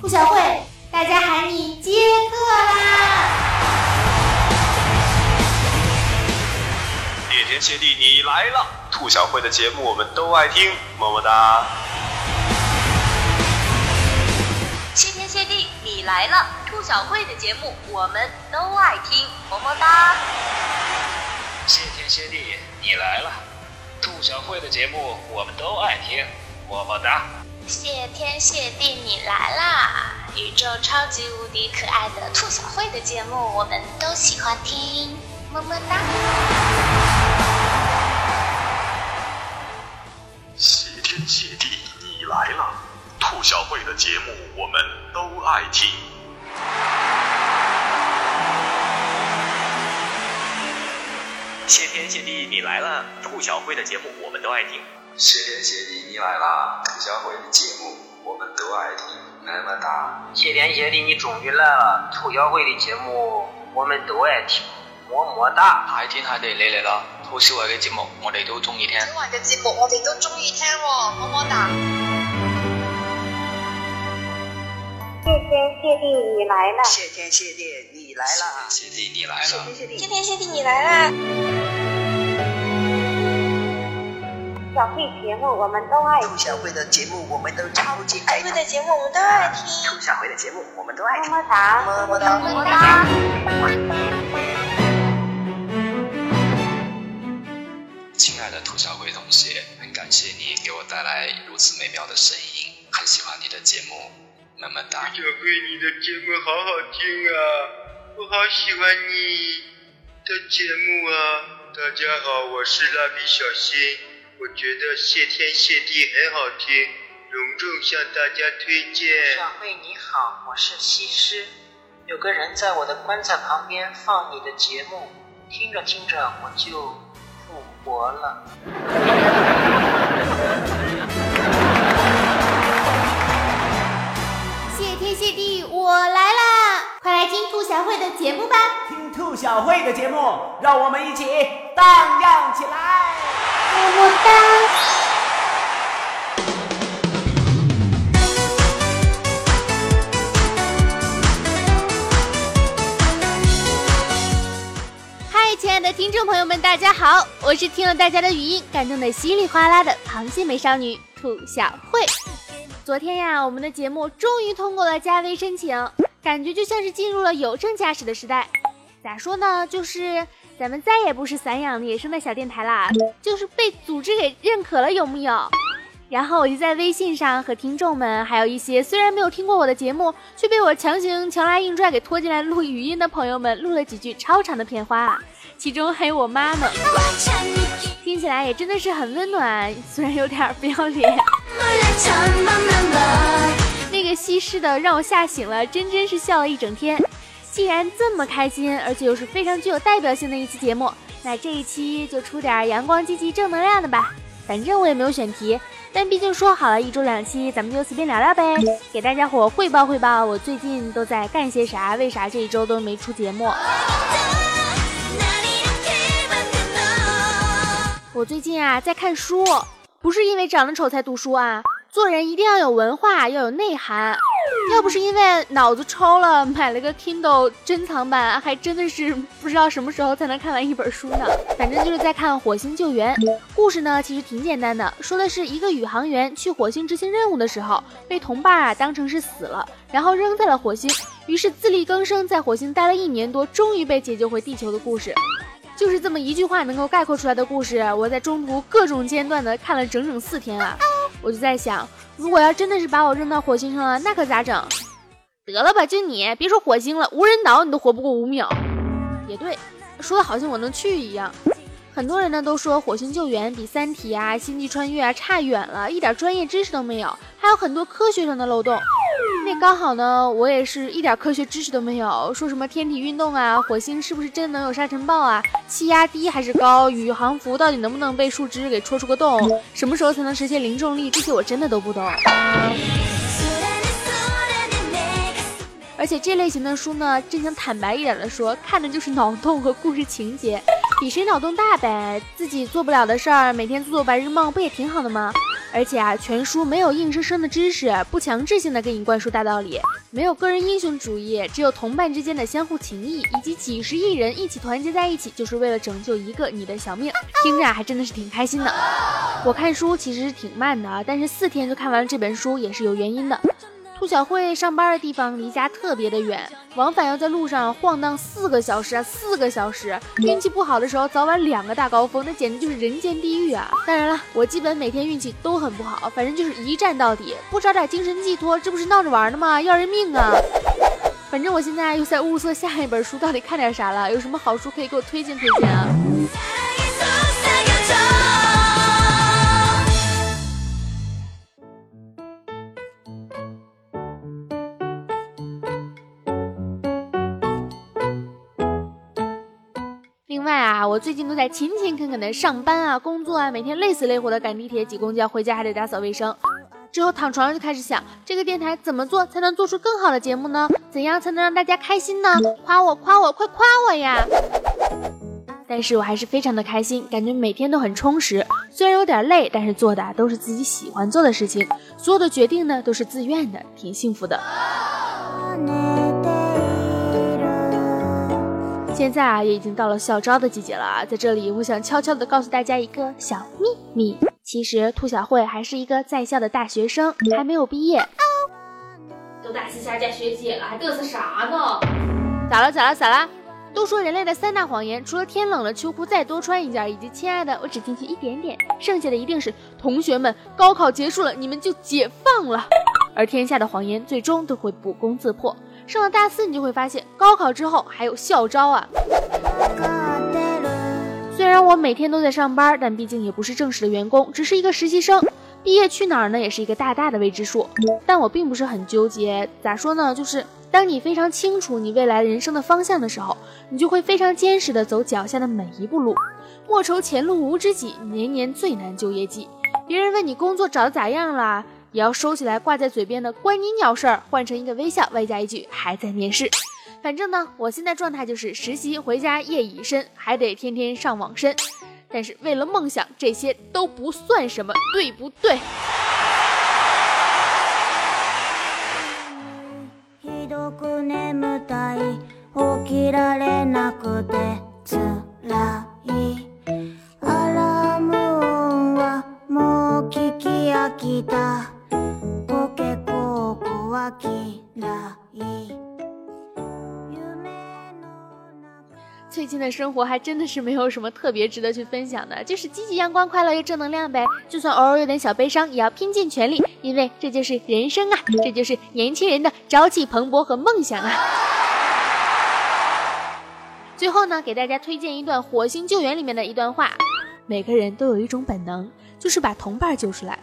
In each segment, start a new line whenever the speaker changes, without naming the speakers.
兔小慧，大家喊你接客啦！
谢天谢地，你来了！兔小慧的节目我们都爱听，么么哒。
谢天谢地，你来了！兔小慧的节目我们都爱听，么么哒。
谢天谢地，你来了！兔小慧的节目我们都爱听，么么哒。
谢天谢地，你来啦！宇宙超级无敌可爱的兔小慧的节目我们都喜欢听，么么哒。
谢天谢地，你来了！兔小慧的节目我们都爱听。
谢天谢地，你来了！兔小慧的节目我们都爱听。
谢天谢地，你来啦！兔小慧的节目我们都爱听，么么哒。
谢天谢地，你终于来了！兔小慧的节目我们都爱听，么么哒。
太天太地你嚟啦！兔小慧嘅节目我哋都中意听。
小慧嘅节目我哋都中意听喎，么么哒。
谢天谢地，你来了！
谢天谢地，你来了！
谢天谢地，你来了！
谢天谢地，谢天谢地，你来啦！
小慧节目我们都爱听。
兔小慧的节目我们都超级爱听。
兔小慧的节目我们都爱听。
兔小慧的节目我们都爱听。
么么哒，
么么哒，
么么哒。
亲爱的兔小慧同学，很感谢你给我带来如此美妙的声音，很喜欢你的节目，么么哒。
兔小慧，你的节目好好听啊，我好喜欢你的节目啊！大家好，我是蜡笔小新。我觉得谢天谢地很好听，隆重向大家推荐。
小慧你好，我是西施。有个人在我的棺材旁边放你的节目，听着听着我就复活了。
谢天谢地，我来啦！快来听兔小慧的节目吧！
听兔小慧的节目，让我们一起荡漾起来！
么么哒！嗨，亲爱的听众朋友们，大家好，我是听了大家的语音感动的稀里哗啦的螃蟹美少女兔小慧。昨天呀，我们的节目终于通过了加微申请，感觉就像是进入了有证驾驶的时代。咋说呢？就是咱们再也不是散养野生的小电台啦，就是被组织给认可了，有木有？然后我就在微信上和听众们，还有一些虽然没有听过我的节目，却被我强行强拉硬拽给拖进来录语音的朋友们，录了几句超长的片花，其中还有我妈呢，听起来也真的是很温暖，虽然有点不要脸。那个西施的让我吓醒了，真真是笑了一整天。既然这么开心，而且又是非常具有代表性的一期节目，那这一期就出点阳光积极正能量的吧。反正我也没有选题，但毕竟说好了一周两期，咱们就随便聊聊呗，给大家伙汇报汇报我最近都在干些啥，为啥这一周都没出节目。我最近啊在看书，不是因为长得丑才读书啊，做人一定要有文化，要有内涵。要不是因为脑子抽了，买了个 Kindle 珍藏版，还真的是不知道什么时候才能看完一本书呢。反正就是在看《火星救援》，故事呢其实挺简单的，说的是一个宇航员去火星执行任务的时候，被同伴啊当成是死了，然后扔在了火星，于是自力更生，在火星待了一年多，终于被解救回地球的故事。就是这么一句话能够概括出来的故事，我在中途各种间断的看了整整四天啊！我就在想，如果要真的是把我扔到火星上了，那可咋整？得了吧，就你，别说火星了，无人岛你都活不过五秒。也对，说的好像我能去一样。很多人呢都说火星救援比三体啊、星际穿越啊差远了，一点专业知识都没有，还有很多科学上的漏洞。刚好呢，我也是一点科学知识都没有，说什么天体运动啊，火星是不是真能有沙尘暴啊？气压低还是高？宇航服到底能不能被树枝给戳出个洞？什么时候才能实现零重力？这些我真的都不懂。而且这类型的书呢，真想坦白一点的说，看的就是脑洞和故事情节，比谁脑洞大呗。自己做不了的事儿，每天做做白日梦，不也挺好的吗？而且啊，全书没有硬生生的知识，不强制性的给你灌输大道理，没有个人英雄主义，只有同伴之间的相互情谊，以及几十亿人一起团结在一起，就是为了拯救一个你的小命。听着啊还真的是挺开心的。我看书其实是挺慢的，但是四天就看完了这本书也是有原因的。兔小慧上班的地方离家特别的远，往返要在路上晃荡四个小时啊，四个小时。运气不好的时候，早晚两个大高峰，那简直就是人间地狱啊！当然了，我基本每天运气都很不好，反正就是一站到底，不找点精神寄托，这不是闹着玩的吗？要人命啊！反正我现在又在物色下一本书，到底看点啥了？有什么好书可以给我推荐推荐啊？另外啊，我最近都在勤勤恳恳的上班啊、工作啊，每天累死累活的赶地铁、挤公交，回家还得打扫卫生。之后躺床上就开始想，这个电台怎么做才能做出更好的节目呢？怎样才能让大家开心呢？夸我，夸我，快夸我呀！但是我还是非常的开心，感觉每天都很充实。虽然有点累，但是做的都是自己喜欢做的事情，所有的决定呢都是自愿的，挺幸福的。现在啊，也已经到了校招的季节了啊，在这里我想悄悄的告诉大家一个小秘密，其实兔小慧还是一个在校的大学生，还没有毕业。
都大四下嫁学姐了，还嘚瑟啥呢？
咋了咋了咋了？都说人类的三大谎言，除了天冷了秋裤再多穿一件，以及亲爱的我只进去一点点，剩下的一定是同学们高考结束了，你们就解放了。而天下的谎言最终都会不攻自破。上了大四，你就会发现高考之后还有校招啊。虽然我每天都在上班，但毕竟也不是正式的员工，只是一个实习生。毕业去哪儿呢，也是一个大大的未知数。但我并不是很纠结，咋说呢？就是当你非常清楚你未来人生的方向的时候，你就会非常坚实的走脚下的每一步路。莫愁前路无知己，年年最难就业季。别人问你工作找的咋样啦？也要收起来挂在嘴边的“关你鸟事儿”，换成一个微笑，外加一句“还在面试”。反正呢，我现在状态就是实习回家夜已深，还得天天上网申。但是为了梦想，这些都不算什么，对不对？最近的生活还真的是没有什么特别值得去分享的，就是积极阳光、快乐又正能量呗。就算偶尔有点小悲伤，也要拼尽全力，因为这就是人生啊，这就是年轻人的朝气蓬勃和梦想啊。最后呢，给大家推荐一段《火星救援》里面的一段话：每个人都有一种本能，就是把同伴救出来。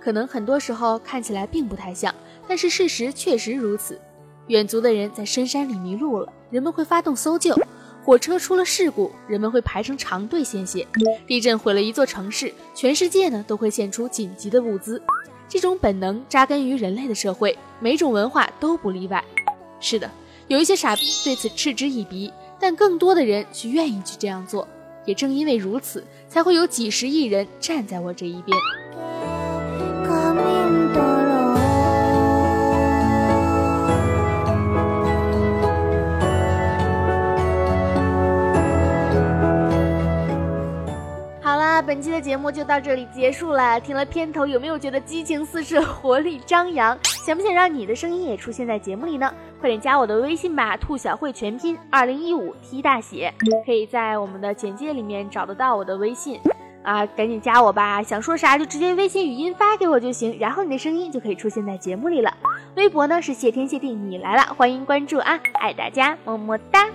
可能很多时候看起来并不太像，但是事实确实如此。远足的人在深山里迷路了，人们会发动搜救。火车出了事故，人们会排成长队献血；地震毁了一座城市，全世界呢都会献出紧急的物资。这种本能扎根于人类的社会，每种文化都不例外。是的，有一些傻逼对此嗤之以鼻，但更多的人却愿意去这样做。也正因为如此，才会有几十亿人站在我这一边。本期的节目就到这里结束了。听了片头，有没有觉得激情四射、活力张扬？想不想让你的声音也出现在节目里呢？快点加我的微信吧，兔小慧全拼二零一五 T 大写，可以在我们的简介里面找得到我的微信啊，赶紧加我吧！想说啥就直接微信语音发给我就行，然后你的声音就可以出现在节目里了。微博呢是谢天谢地你来了，欢迎关注啊，爱大家，么么哒。